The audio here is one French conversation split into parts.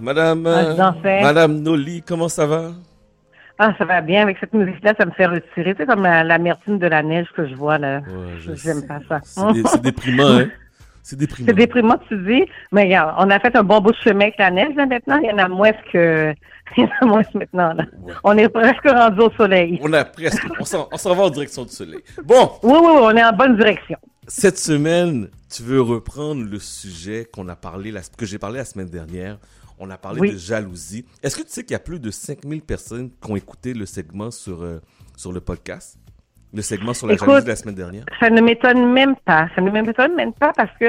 Madame, Ah, fais. Madame Noli, comment ça va? Ah, ça va bien avec cette musique-là, ça me fait retirer. C'est comme la- l'amertume de la neige que je vois là. Ouais, je J'aime sais. pas ça. C'est dé- c'est déprimant, hein? C'est déprimant. C'est déprimant, tu dis. Mais regarde, on a fait un bon bout de chemin avec la neige là maintenant. Il y en a moins que. Il y en a moins maintenant là. Ouais. On est presque rendu au soleil. On a presque. On s'en on s'en va en direction du soleil. Bon, Oui, oui, oui, on est en bonne direction. cette semaine, tu veux reprendre le sujet qu'on a parlé, la- que j'ai parlé la semaine dernière. On a parlé Oui. de jalousie. Est-ce que tu sais qu'il y a plus de 5000 personnes qui ont écouté le segment sur, euh, sur le podcast? Le segment sur la Écoute, jalousie de la semaine dernière? Ça ne m'étonne même pas. Ça ne m'étonne même pas parce que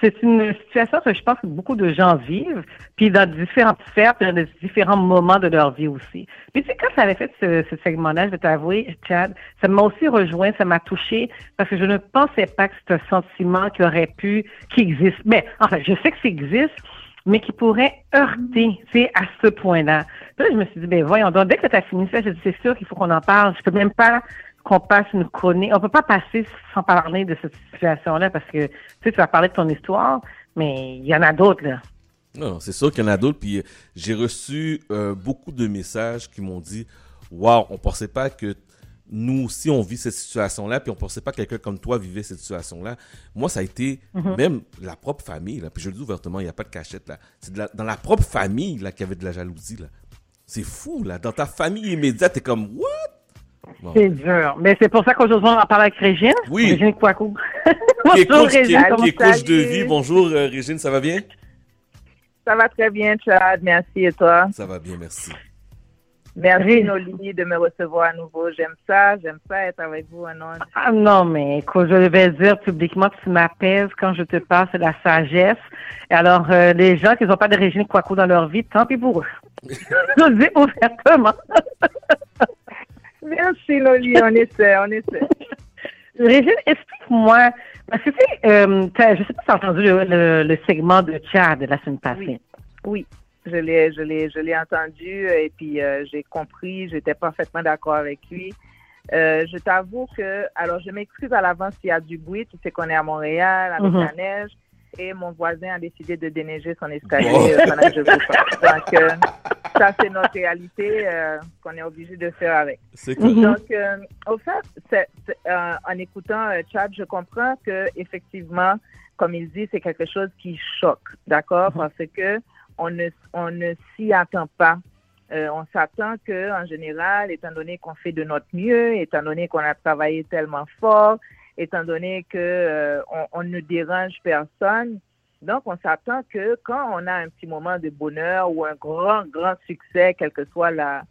c'est une situation que je pense que beaucoup de gens vivent, puis dans différentes sphères, puis dans différents moments de leur vie aussi. Puis tu sais, quand ça avait fait ce, ce segment-là, je vais t'avouer, Chad, ça m'a aussi rejoint, ça m'a touché parce que je ne pensais pas que c'est un sentiment qui aurait pu, qui existe. Mais enfin, je sais que ça existe, mais qui pourrait heurter, tu à ce point-là. Puis là, je me suis dit, ben voyons dès que tu as fini ça, j'ai dit, c'est sûr qu'il faut qu'on en parle. Je peux même pas qu'on passe une chronique. On peut pas passer sans parler de cette situation-là parce que, tu sais, tu vas parler de ton histoire, mais il y en a d'autres, là. Non, c'est sûr qu'il y en a d'autres. Puis j'ai reçu euh, beaucoup de messages qui m'ont dit Waouh, on pensait pas que nous aussi on vit cette situation-là, puis on pensait pas que quelqu'un comme toi vivait cette situation-là. Moi, ça a été même la propre famille, là. Puis je le dis ouvertement, il n'y a pas de cachette là. C'est dans la propre famille là qu'il y avait de la jalousie là. C'est fou là. Dans ta famille immédiate, t'es comme What? Bon. C'est dur. Mais c'est pour ça qu'aujourd'hui, on en parle avec Régine. Oui. Régine Kouakou. Bonjour, coach, qui est- Régine. qui comment est coach de vie. Bonjour euh, Régine, ça va bien? Ça va très bien, Chad. Merci et toi? Ça va bien, merci. Merci. Noli, de me recevoir à nouveau. J'aime ça. J'aime ça être avec vous un an. Ah non, mais écoute, je vais dire publiquement que tu m'apaises quand je te passe de la sagesse. Et alors, euh, les gens qui n'ont pas de Régine Kouakou dans leur vie, tant pis pour eux. je le dis ouvertement. Merci, Noli. On essaie, on essaie. Régine, explique-moi, parce que tu sais, euh, je sais pas si tu as entendu le, le- le segment de Chad de la semaine passée. Oui, je l'ai, je l'ai, je l'ai entendu et puis euh, j'ai compris. J'étais parfaitement d'accord avec lui. Euh, je t'avoue que, alors je m'excuse à l'avance s'il y a du bruit. Tu sais qu'on est à Montréal avec Mhm. la neige et mon voisin a décidé de déneiger son escalier Oh. euh, pendant que je vous parle. Donc euh, ça c'est notre réalité euh, qu'on est obligé de faire avec. Mhm. Donc, euh, au fait, euh, en écoutant euh, Chad, je comprends que effectivement, comme il dit, c'est quelque chose qui choque, d'accord, Mhm. parce que on ne, on ne s'y attend pas. Euh, on s'attend que, en général, étant donné qu'on fait de notre mieux, étant donné qu'on a travaillé tellement fort, étant donné que euh, on, on ne dérange personne, donc on s'attend que quand on a un petit moment de bonheur ou un grand, grand succès, quelle que soit la,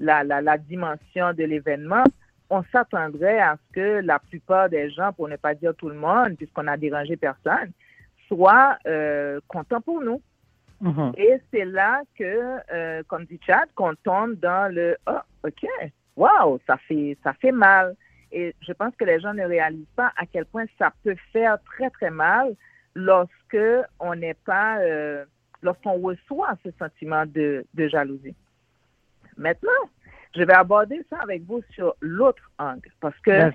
la, la, dimension de l'événement, on s'attendrait à ce que la plupart des gens, pour ne pas dire tout le monde, puisqu'on a dérangé personne, soient euh, contents pour nous. Mhm. Et c'est là que, euh, comme dit Chad, qu'on tombe dans le Ah, OK, wow, ça fait, ça fait mal. Et je pense que les gens ne réalisent pas à quel point ça peut faire très, très mal lorsque on n'est pas, euh, lorsqu'on reçoit ce sentiment de, de jalousie. Maintenant, je vais aborder ça avec vous sur l'autre angle parce que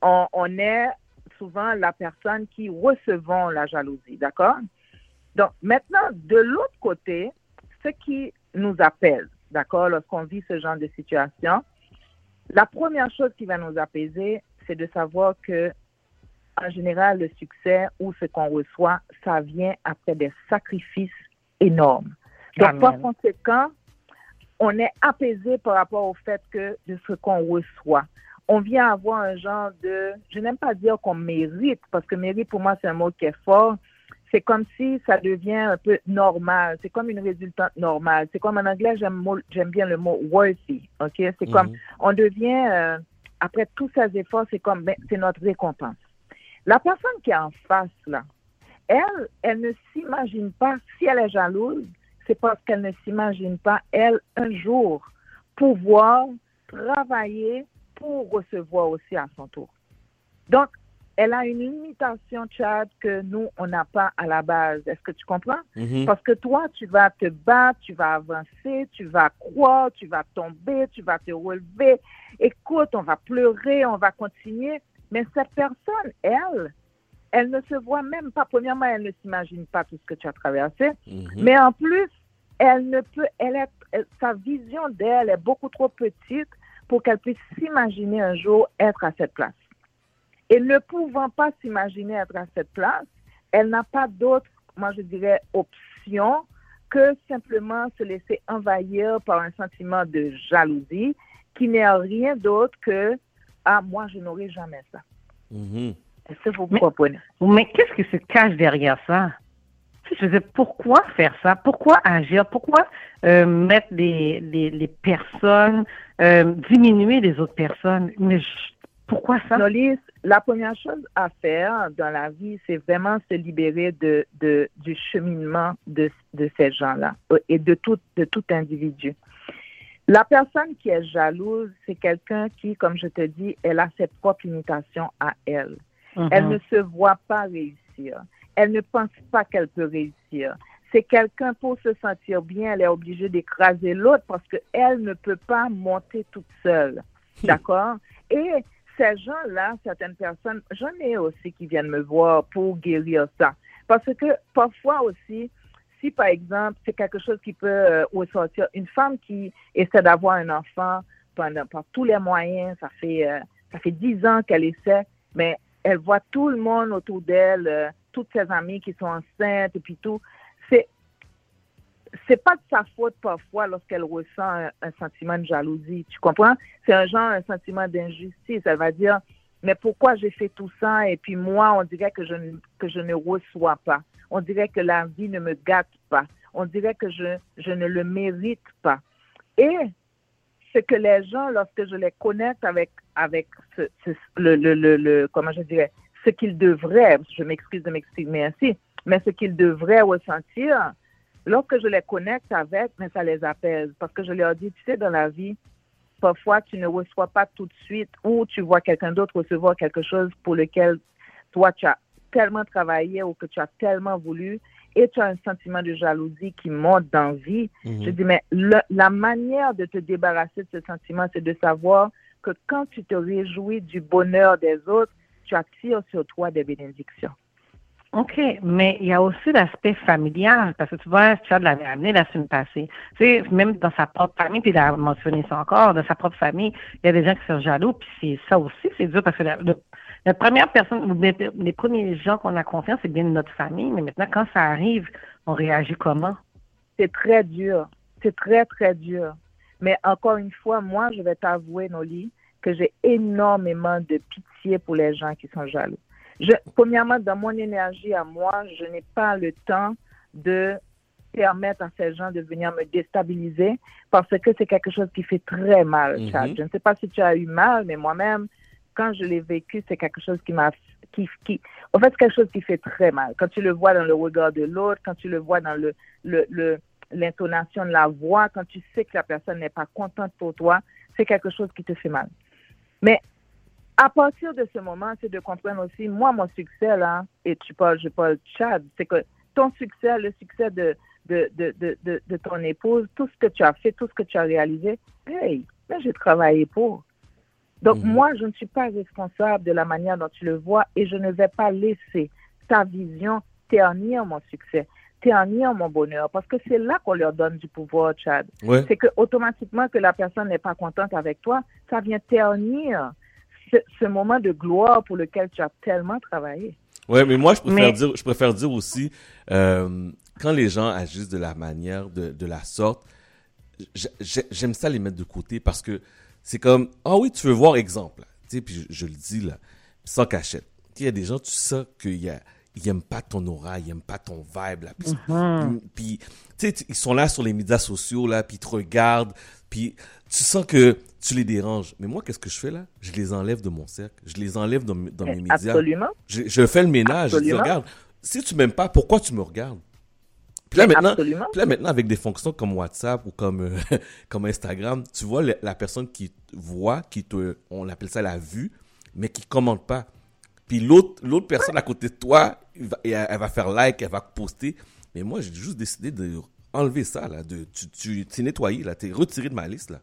on est souvent la personne qui recevons la jalousie, d'accord? Donc, maintenant, de l'autre côté, ce qui nous apaise, d'accord, lorsqu'on vit ce genre de situation, la première chose qui va nous apaiser, c'est de savoir que, en général, le succès ou ce qu'on reçoit, ça vient après des sacrifices énormes. Donc, par conséquent, on est apaisé par rapport au fait que de ce qu'on reçoit. On vient avoir un genre de, je n'aime pas dire qu'on mérite, parce que mérite pour moi c'est un mot qui est fort. C'est comme si ça devient un peu normal. C'est comme une résultante normale. C'est comme en anglais, j'aime bien le mot worthy. Ok, c'est comme Mhm. on devient euh, après tous ces efforts, c'est comme ben, c'est notre récompense. La personne qui est en face là, elle, elle ne s'imagine pas si elle est jalouse, c'est parce qu'elle ne s'imagine pas elle un jour pouvoir travailler pour recevoir aussi à son tour. Donc, elle a une limitation, Chad, que nous, on n'a pas à la base. Est-ce que tu comprends? Mhm. Parce que toi, tu vas te battre, tu vas avancer, tu vas croire, tu vas tomber, tu vas te relever. Écoute, on va pleurer, on va continuer. Mais cette personne, elle, elle ne se voit même pas. Premièrement, elle ne s'imagine pas tout ce que tu as traversé. Mhm. Mais en plus, elle ne peut, elle est, sa vision d'elle est beaucoup trop petite pour qu'elle puisse s'imaginer un jour être à cette place. Et ne pouvant pas s'imaginer être à cette place, elle n'a pas d'autre, moi je dirais, option que simplement se laisser envahir par un sentiment de jalousie qui n'est rien d'autre que Ah, moi, je n'aurai jamais ça. Mhm. Est-ce que vous comprenez? Mais qu'est-ce qui se cache derrière ça? Je veux pourquoi faire ça? Pourquoi agir? Pourquoi euh, mettre les, les, personnes, euh, diminuer les autres personnes? Mais pourquoi ça? Nolis, la première chose à faire dans la vie, c'est vraiment se libérer de, de du cheminement de, de ces gens-là et de tout, de tout individu. La personne qui est jalouse, c'est quelqu'un qui, comme je te dis, elle a ses propres limitations à elle. Mhm. Elle ne se voit pas réussir. Elle ne pense pas qu'elle peut réussir. C'est quelqu'un pour se sentir bien, elle est obligée d'écraser l'autre parce qu'elle ne peut pas monter toute seule. Hmm. D'accord? Et ces gens-là, certaines personnes, j'en ai aussi qui viennent me voir pour guérir ça. Parce que parfois aussi, si par exemple, c'est quelque chose qui peut euh, ressortir, une femme qui essaie d'avoir un enfant par tous les moyens, ça fait, euh, ça fait dix ans qu'elle essaie, mais elle voit tout le monde autour d'elle, euh, toutes ses amies qui sont enceintes et puis tout. C'est, c'est pas de sa faute parfois lorsqu'elle ressent un, sentiment de jalousie. Tu comprends? C'est un genre, un sentiment d'injustice. Elle va dire, mais pourquoi j'ai fait tout ça? Et puis moi, on dirait que je, que je ne reçois pas. On dirait que la vie ne me gâte pas. On dirait que je, je ne le mérite pas. Et ce que les gens, lorsque je les connecte avec, avec le, le, le, comment je dirais, ce qu'ils devraient, je m'excuse de m'exprimer ainsi, mais ce qu'ils devraient ressentir, lorsque je les connecte avec, mais ça les apaise. Parce que je leur dis, tu sais, dans la vie, parfois tu ne reçois pas tout de suite ou tu vois quelqu'un d'autre recevoir quelque chose pour lequel toi tu as tellement travaillé ou que tu as tellement voulu et tu as un sentiment de jalousie qui monte d'envie. Mhm. Je dis, mais la manière de te débarrasser de ce sentiment, c'est de savoir que quand tu te réjouis du bonheur des autres, tu attires sur toi des bénédictions. OK, mais il y a aussi l'aspect familial, parce que tu vois, tu as de l'avais amené la semaine passée. Tu sais, même dans sa propre famille, puis il a mentionné ça encore, dans sa propre famille, il y a des gens qui sont jaloux, puis c'est ça aussi, c'est dur, parce que la, première personne, les premiers gens qu'on a confiance, c'est bien notre famille, mais maintenant, quand ça arrive, on réagit comment? C'est très dur. C'est très, très dur. Mais encore une fois, moi, je vais t'avouer, Noli, que j'ai énormément de pitié pour les gens qui sont jaloux. Je, premièrement, dans mon énergie à moi, je n'ai pas le temps de permettre à ces gens de venir me déstabiliser parce que c'est quelque chose qui fait très mal, mm-hmm. Chad. Je ne sais pas si tu as eu mal, mais moi-même, quand je l'ai vécu, c'est quelque chose qui m'a qui, qui, en fait, c'est quelque chose qui fait très mal. Quand tu le vois dans le regard de l'autre, quand tu le vois dans le, le, l'intonation de la voix, quand tu sais que la personne n'est pas contente pour toi, c'est quelque chose qui te fait mal. Mais à partir de ce moment, c'est de comprendre aussi, moi, mon succès, là, et tu parles, je parle Chad, c'est que ton succès, le succès de, de, de, de, de, ton épouse, tout ce que tu as fait, tout ce que tu as réalisé, hey, mais j'ai travaillé pour. Donc, mhm. moi, je ne suis pas responsable de la manière dont tu le vois et je ne vais pas laisser ta vision ternir mon succès, ternir mon bonheur, parce que c'est là qu'on leur donne du pouvoir, Chad. C'est que automatiquement que la personne n'est pas contente avec toi, ça vient ternir ce, moment de gloire pour lequel tu as tellement travaillé. Oui, mais moi, je préfère, Dire, je préfère dire aussi, euh, quand les gens agissent de la manière, de, de la sorte, j'aime ça les mettre de côté parce que c'est comme, ah oui, tu veux voir exemple. Tu sais, puis je, le dis là, sans cachette. Il y a des gens, tu sais qu'ils n'aiment pas ton aura, ils n'aiment pas ton vibe. Là. Puis, mm-hmm. tu sais, ils sont là sur les médias sociaux, là, puis ils te regardent, puis tu sens que tu les déranges. Mais moi, qu'est-ce que je fais là? Je les enlève de mon cercle. Je les enlève dans, dans mes médias. Absolument. Je, fais le ménage. Je dis, regarde, si tu m'aimes pas, pourquoi tu me regardes? Puis là, maintenant, là, maintenant, avec des fonctions comme WhatsApp ou comme, euh, comme Instagram, tu vois la personne qui voit, qui te, on appelle ça la vue, mais qui commente pas. Puis l'autre, l'autre personne à côté de toi, elle, va faire like, elle va poster. Mais moi, j'ai juste décidé de enlever ça, là. De, tu, tu, t'es nettoyé, là. T'es retiré de ma liste, là.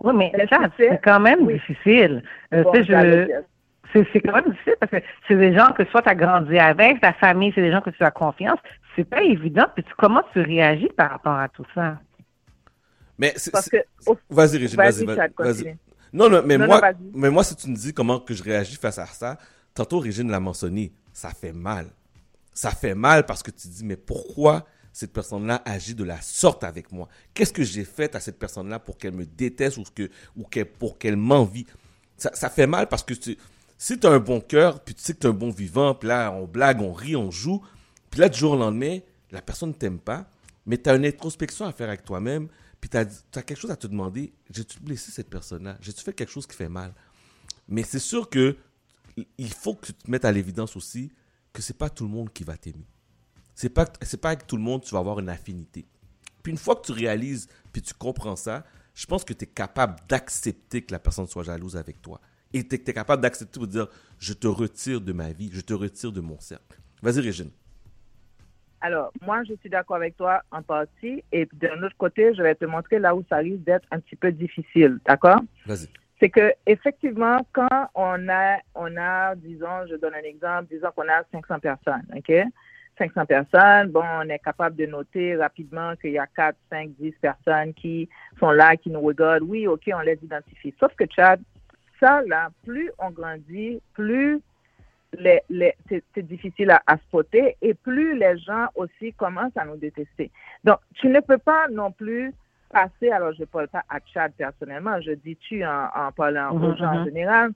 Oui, mais ça, c'est quand même difficile. Euh, je, c'est quand même difficile parce que c'est des gens que soit tu as grandi avec, ta famille, c'est des gens que tu as confiance. c'est pas évident. Puis comment tu réagis par rapport à tout ça? Mais vas-y, Régine, vas-y, non, non, mais moi, mais moi, si tu me dis comment que je réagis face à ça, tantôt Régine l'a mentionné, ça fait mal. Ça fait mal parce que tu dis, mais pourquoi cette personne-là agit de la sorte avec moi Qu'est-ce que j'ai fait à cette personne-là pour qu'elle me déteste ou, que, ou pour qu'elle m'envie? Ça, fait mal parce que si tu as un bon cœur, puis tu sais que tu es un bon vivant, puis là, on blague, on rit, on joue, puis là, du jour au lendemain, la personne ne t'aime pas, mais tu as une introspection à faire avec toi-même, puis tu as, quelque chose à te demander, j'ai-tu blessé cette personne-là? J'ai-tu fait quelque chose qui fait mal? Mais c'est sûr que il faut que tu te mettes à l'évidence aussi que c'est pas tout le monde qui va t'aimer. C'est pas c'est pas avec tout le monde que tu vas avoir une affinité. Puis une fois que tu réalises puis tu comprends ça, je pense que tu es capable d'accepter que la personne soit jalouse avec toi. Et tu es, capable d'accepter pour dire je te retire de ma vie, je te retire de mon cercle. Vas-y Régine. Alors, moi, je suis d'accord avec toi en partie. Et d'un autre côté, je vais te montrer là où ça risque d'être un petit peu difficile. D'accord? Vas-y. C'est que, effectivement, quand on a, on a, disons, je donne un exemple, disons qu'on a 500 personnes, OK? 500 personnes, bon, on est capable de noter rapidement qu'il y a 4, 5, 10 personnes qui sont là, qui nous regardent. Oui, OK, on les identifie. Sauf que, Chad, ça, là, plus on grandit, plus c'est difficile à, à, spotter et plus les gens aussi commencent à nous détester. Donc, tu ne peux pas non plus passer, alors je ne parle pas à Chad personnellement, je dis tu en, parlant aux mhm, gens en mhm. général,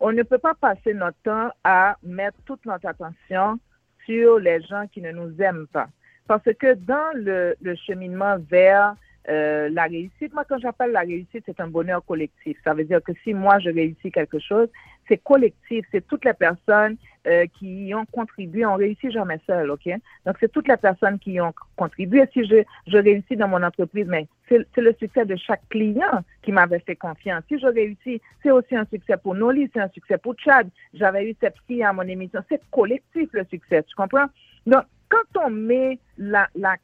on ne peut pas passer notre temps à mettre toute notre attention sur les gens qui ne nous aiment pas. Parce que dans le, cheminement vers euh, la réussite, moi, quand j'appelle la réussite, c'est un bonheur collectif. Ça veut dire que si moi, je réussis quelque chose, c'est collectif. C'est toutes les personnes euh, qui y ont contribué. On réussit jamais seul, OK? Donc, c'est toutes les personnes qui y ont contribué. Si je, je réussis dans mon entreprise, mais c'est le succès de chaque client qui m'avait fait confiance. Si je réussis, c'est aussi un succès pour Noli, c'est un succès pour Chad. J'avais eu cette fille à mon émission. C'est collectif, le succès. Tu comprends? Donc, quand on met l'accent,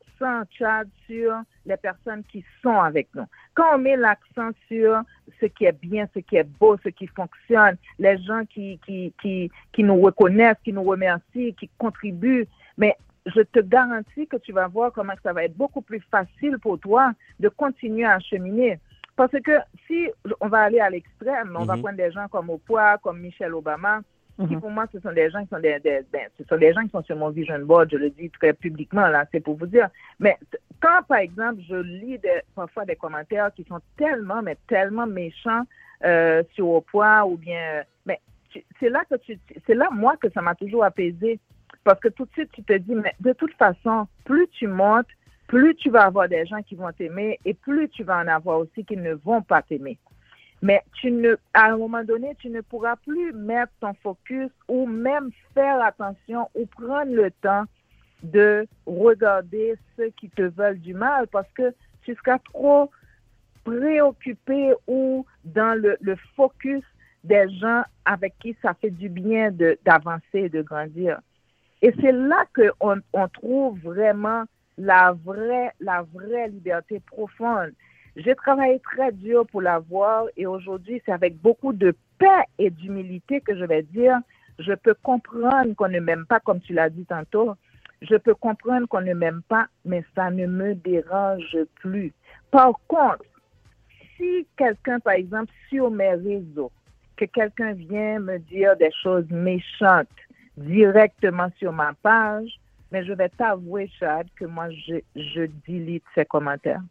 Chad, sur les personnes qui sont avec nous, quand on met l'accent sur ce qui est bien, ce qui est beau, ce qui fonctionne, les gens qui, qui, qui, qui nous reconnaissent, qui nous remercient, qui contribuent, mais je te garantis que tu vas voir comment ça va être beaucoup plus facile pour toi de continuer à cheminer. Parce que si on va aller à l'extrême, on va mhm. prendre des gens comme Oprah, comme Michelle Obama, mhm. pour moi, ce sont des gens qui sont des, ben, ce sont des gens qui sont sur mon vision board, je le dis très publiquement, là, c'est pour vous dire. Mais quand, par exemple, je lis parfois des commentaires qui sont tellement, mais tellement méchants euh, sur Oprah ou bien, mais c'est là que tu, c'est là, moi, que ça m'a toujours apaisé. Parce que tout de suite, tu te dis, mais de toute façon, plus tu montes, plus tu vas avoir des gens qui vont t'aimer et plus tu vas en avoir aussi qui ne vont pas t'aimer. Mais tu ne, à un moment donné, tu ne pourras plus mettre ton focus ou même faire attention ou prendre le temps de regarder ceux qui te veulent du mal parce que tu seras trop préoccupé ou dans le, focus des gens avec qui ça fait du bien d'avancer et de grandir. Et c'est là qu'on on trouve vraiment la vraie, la vraie liberté profonde. J'ai travaillé très dur pour l'avoir et aujourd'hui, c'est avec beaucoup de paix et d'humilité que je vais dire, je peux comprendre qu'on ne m'aime pas comme tu l'as dit tantôt. Je peux comprendre qu'on ne m'aime pas, mais ça ne me dérange plus. Par contre, si quelqu'un, par exemple, sur mes réseaux, que quelqu'un vient me dire des choses méchantes directement sur ma page, mais je vais t'avouer, Chad, que moi, je, je delete ces commentaires.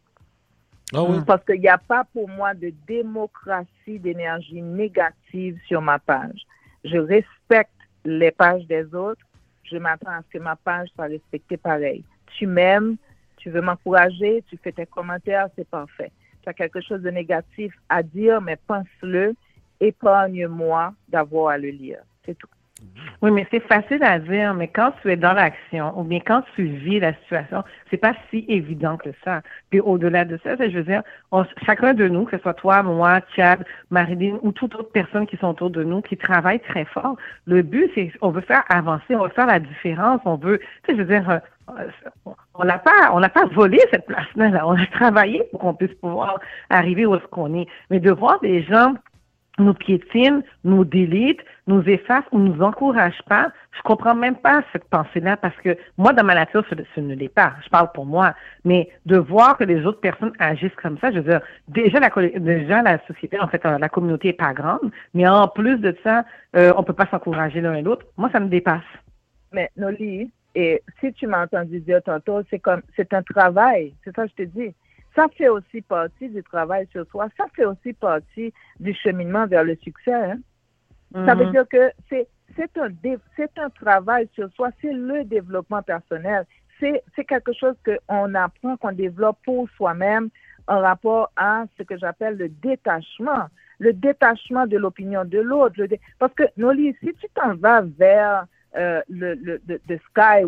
Ah Parce qu'il n'y a pas pour moi de démocratie d'énergie négative sur ma page. Je respecte les pages des autres. Je m'attends à ce que ma page soit respectée pareil. Tu m'aimes, tu veux m'encourager, tu fais tes commentaires, c'est parfait. Tu as quelque chose de négatif à dire, mais pense-le, épargne-moi d'avoir à le lire. C'est tout. Oui, mais c'est facile à dire, mais quand tu es dans l'action ou bien quand tu vis la situation, c'est pas si évident que ça. Puis au-delà de ça, je veux dire, chacun de nous, que ce soit toi, moi, Chad, Marilyn ou toute autre personne qui sont autour de nous, qui travaille très fort, le but, c'est on veut faire avancer, on veut faire la différence, on veut, tu sais, je veux dire, euh, on n'a pas, on n'a pas volé cette place-là. On a travaillé pour qu'on puisse pouvoir arriver où est-ce qu'on est. Mais de voir des gens nous piétine, nous délite, nous efface ou nous encourage pas, je comprends même pas cette pensée-là parce que moi, dans ma nature, ce, ne l'est pas. Je parle pour moi. Mais de voir que les autres personnes agissent comme ça, je veux dire, déjà la, déjà la société, en fait, la communauté est pas grande, mais en plus de ça, euh, on peut pas s'encourager l'un et l'autre. Moi, ça me dépasse. Mais Noli, et si tu m'as entendu dire tantôt, c'est comme, c'est un travail. C'est ça que je te dis ça fait aussi partie du travail sur soi, ça fait aussi partie du cheminement vers le succès. Hein. Ça veut mhm. dire que c'est c'est un, c'est un travail sur soi, c'est le développement personnel. C'est, c'est quelque chose qu'on apprend, qu'on développe pour soi-même en rapport à ce que j'appelle le détachement, le détachement de l'opinion de l'autre. Parce que, Noli, si tu t'en vas vers euh, le, le, sky,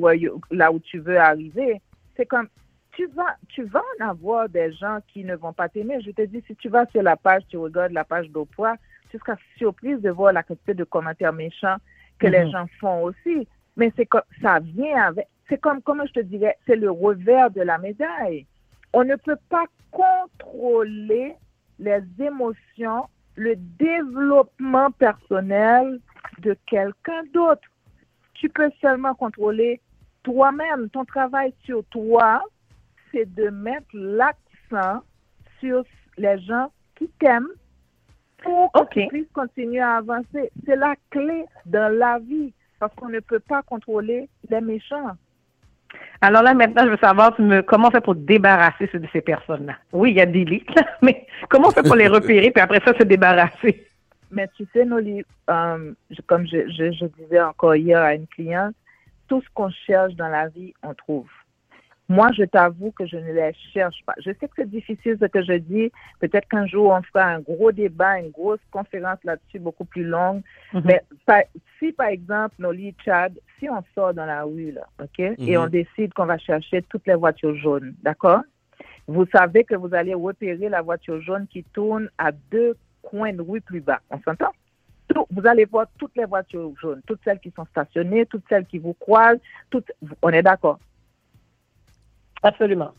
là où tu veux arriver, c'est comme tu vas, tu vas en avoir des gens qui ne vont pas t'aimer. Je te dis, si tu vas sur la page, tu regardes la page d'Oprah, tu seras surprise de voir la quantité de commentaires méchants que les mhm. gens font aussi. Mais c'est comme, ça vient avec, c'est comme, comme je te dirais, c'est le revers de la médaille. On ne peut pas contrôler les émotions, le développement personnel de quelqu'un d'autre. Tu peux seulement contrôler toi-même, ton travail sur toi, c'est de mettre l'accent sur les gens qui t'aiment pour que tu puisses continuer à avancer. C'est la clé dans la vie parce qu'on ne peut pas contrôler les méchants. Alors là, maintenant, je veux savoir comment on fait pour débarrasser de ces personnes-là? Oui, il y a des lits, mais comment on fait pour les repérer puis après ça se débarrasser? Mais tu sais, Noli, euh, comme je, je disais encore hier à une cliente, tout ce qu'on cherche dans la vie, on trouve. Moi, je t'avoue que je ne les cherche pas. Je sais que c'est difficile ce que je dis. Peut-être qu'un jour, on fera un gros débat, une grosse conférence là-dessus, beaucoup plus longue. Mhm. Mais si, par exemple, Noli Chad, si on sort dans la rue, là, OK, et on mhm. décide qu'on va chercher toutes les voitures jaunes, d'accord? Vous savez que vous allez repérer la voiture jaune qui tourne à deux coins de rue plus bas. On s'entend? vous allez voir toutes les voitures jaunes, toutes celles qui sont stationnées, toutes celles qui vous croisent, toutes, on est d'accord? Absolument.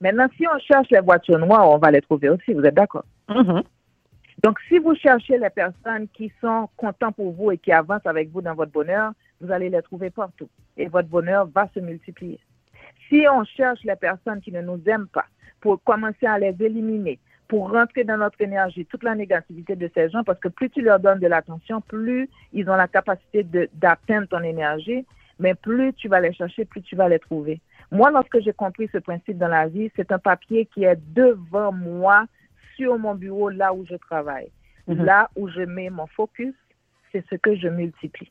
Maintenant, si on cherche les voitures noires, on va les trouver aussi, vous êtes d'accord? Mm-hmm. Donc, si vous cherchez les personnes qui sont contents pour vous et qui avancent avec vous dans votre bonheur, vous allez les trouver partout. Et votre bonheur va se multiplier. Si on cherche les personnes qui ne nous aiment pas, pour commencer à les éliminer, pour rentrer dans notre énergie, toute la négativité de ces gens, parce que plus tu leur donnes de l'attention, plus ils ont la capacité d'atteindre ton énergie, mais plus tu vas les chercher, plus tu vas les trouver. Moi, lorsque j'ai compris ce principe dans la vie, c'est un papier qui est devant moi sur mon bureau, là où je travaille. Mhm. Là où je mets mon focus, c'est ce que je multiplie.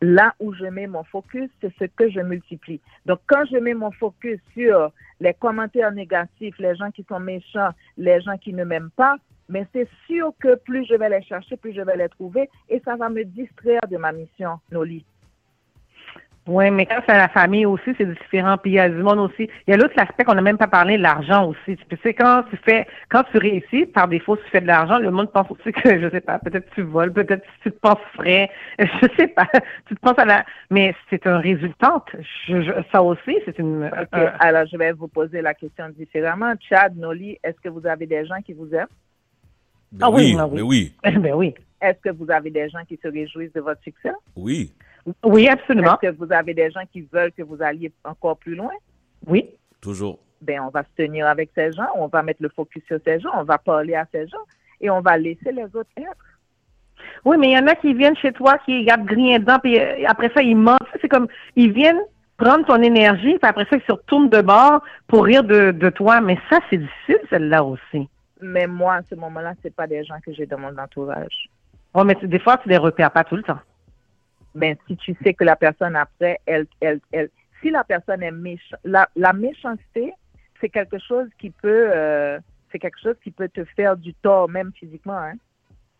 Là où je mets mon focus, c'est ce que je multiplie. Donc, quand je mets mon focus sur les commentaires négatifs, les gens qui sont méchants, les gens qui ne m'aiment pas, mais c'est sûr que plus je vais les chercher, plus je vais les trouver et ça va me distraire de ma mission, Noli. Oui, mais quand c'est la famille aussi, c'est différent. Puis il y a du monde aussi. Il y a l'autre aspect qu'on n'a même pas parlé, l'argent aussi. Tu sais, quand tu fais, quand tu réussis, par défaut, tu fais de l'argent, le monde pense aussi que, je sais pas, peut-être tu voles, peut-être tu te penses frais, je sais pas. Tu te penses à la, mais c'est un résultat. ça aussi, c'est une. OK. Alors, je vais vous poser la question différemment. Chad, Noli, est-ce que vous avez des gens qui vous aiment? Ben ah oui, oui. oui. ben oui. Est-ce que vous avez des gens qui se réjouissent de votre succès? Oui. Oui, absolument. Est-ce que vous avez des gens qui veulent que vous alliez encore plus loin? Oui. Toujours. Ben, on va se tenir avec ces gens, on va mettre le focus sur ces gens, on va parler à ces gens et on va laisser les autres être. Oui, mais il y en a qui viennent chez toi, qui regardent grien dedans, puis euh, après ça, ils mentent. C'est comme, ils viennent prendre ton énergie, puis après ça, ils se retournent de bord pour rire de, toi. Mais ça, c'est difficile, celle-là aussi. Mais moi, à ce moment-là, c'est pas des gens que j'ai dans mon entourage. Oui, mais des fois, tu les repères pas tout le temps ben, si tu sais que la personne après, elle, elle, elle, si la personne est méchante, la, la méchanceté, c'est quelque chose qui peut, euh, c'est quelque chose qui peut te faire du tort, même physiquement. Hein.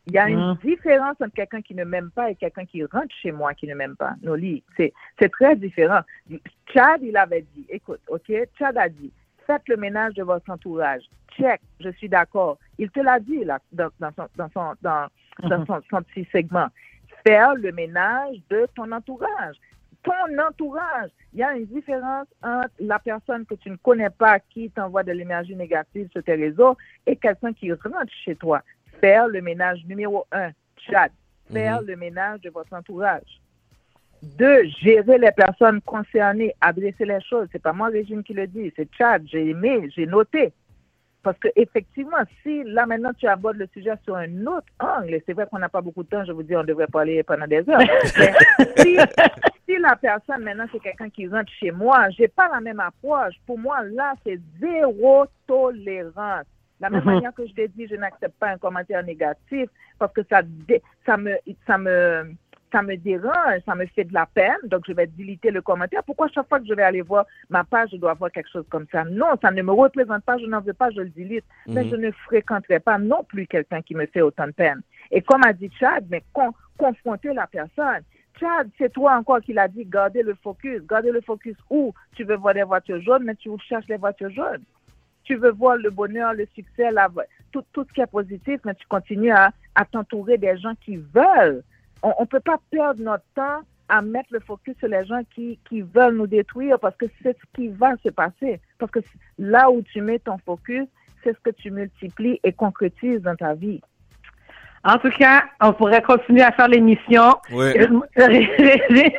Il y a une mm. différence entre quelqu'un qui ne m'aime pas et quelqu'un qui rentre chez moi qui ne m'aime pas. Noli, c'est, c'est très différent. Chad, il avait dit, écoute, OK, Chad a dit, faites le ménage de votre entourage. Check, je suis d'accord. Il te l'a dit là, dans, dans, son, dans, son, dans, dans mm-hmm. son petit segment faire le ménage de ton entourage. Ton entourage, il y a une différence entre la personne que tu ne connais pas qui t'envoie de l'énergie négative sur tes réseaux et quelqu'un qui rentre chez toi. faire le ménage numéro un, Chad, faire le ménage de votre entourage. Deux, gérer les personnes concernées, adresser les choses. C'est pas moi, Régine, qui le dit, c'est Chad. J'ai aimé, j'ai noté. Parce que effectivement, si là maintenant tu abordes le sujet sur un autre angle, et c'est vrai qu'on n'a pas beaucoup de temps, je vous dis, on devrait parler pendant des heures. Mais si, si la personne maintenant c'est quelqu'un qui rentre chez moi, j'ai pas la même approche. Pour moi, là, c'est zéro tolérance. La même Mhm. manière que je t'ai dit, je n'accepte pas un commentaire négatif parce que ça, ça me, ça me, ça me dérange, ça me fait de la peine, donc je vais déliter le commentaire. Pourquoi chaque fois que je vais aller voir ma page, je dois voir quelque chose comme ça? Non, ça ne me représente pas, je n'en veux pas, je le délite. Mais Mhm. je ne fréquenterai pas non plus quelqu'un qui me fait autant de peine. Et comme a dit Chad, mais con- confronter la personne. Chad, c'est toi encore qui l'a dit, gardez le focus. Gardez le focus où? Tu veux voir des voitures jaunes, mais tu cherches les voitures jaunes tu veux voir le bonheur, le succès, la, tout, tout ce qui est positif, mais tu continues à, à t'entourer des gens qui veulent. On ne peut pas perdre notre temps à mettre le focus sur les gens qui, qui veulent nous détruire parce que c'est ce qui va se passer. Parce que là où tu mets ton focus, c'est ce que tu multiplies et concrétises dans ta vie. En tout cas, on pourrait continuer à faire l'émission. Régine,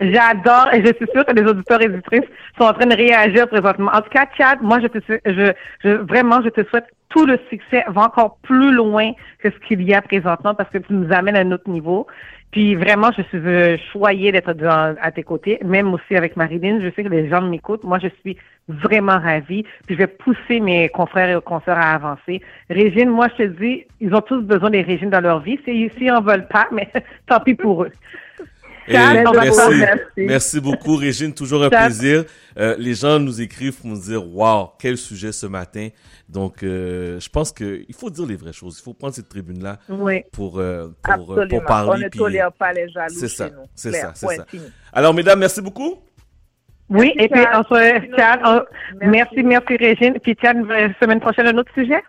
J'adore et je suis sûre que les auditeurs et auditrices sont en train de réagir présentement. En tout cas, Chad, moi, je te, je, je, vraiment, je te souhaite tout le succès, va encore plus loin que ce qu'il y a présentement parce que tu nous amènes à un autre niveau. Puis vraiment, je suis euh, choyée d'être à tes côtés, même aussi avec Marilyn. Je sais que les gens m'écoutent. Moi, je suis vraiment ravie. Puis je vais pousser mes confrères et consoeurs à avancer. Régine, moi, je te dis, ils ont tous besoin des Régines dans leur vie. S'ils s'ils en veulent pas, mais tant pis pour eux. Et merci, merci beaucoup, Régine. Toujours un plaisir. Euh, les gens nous écrivent pour nous dire, waouh, quel sujet ce matin. Donc, euh, je pense que il faut dire les vraies choses. Il faut prendre cette tribune-là Oui. pour, euh, pour, euh, pour parler. On ne puis- tolère pas les jaloux C'est ça, c'est ça, c'est ça. Alors, mesdames, merci beaucoup. Oui, Merci, et puis on se Chad, on- Merci. merci, merci Régine. Puis la semaine prochaine, un autre sujet?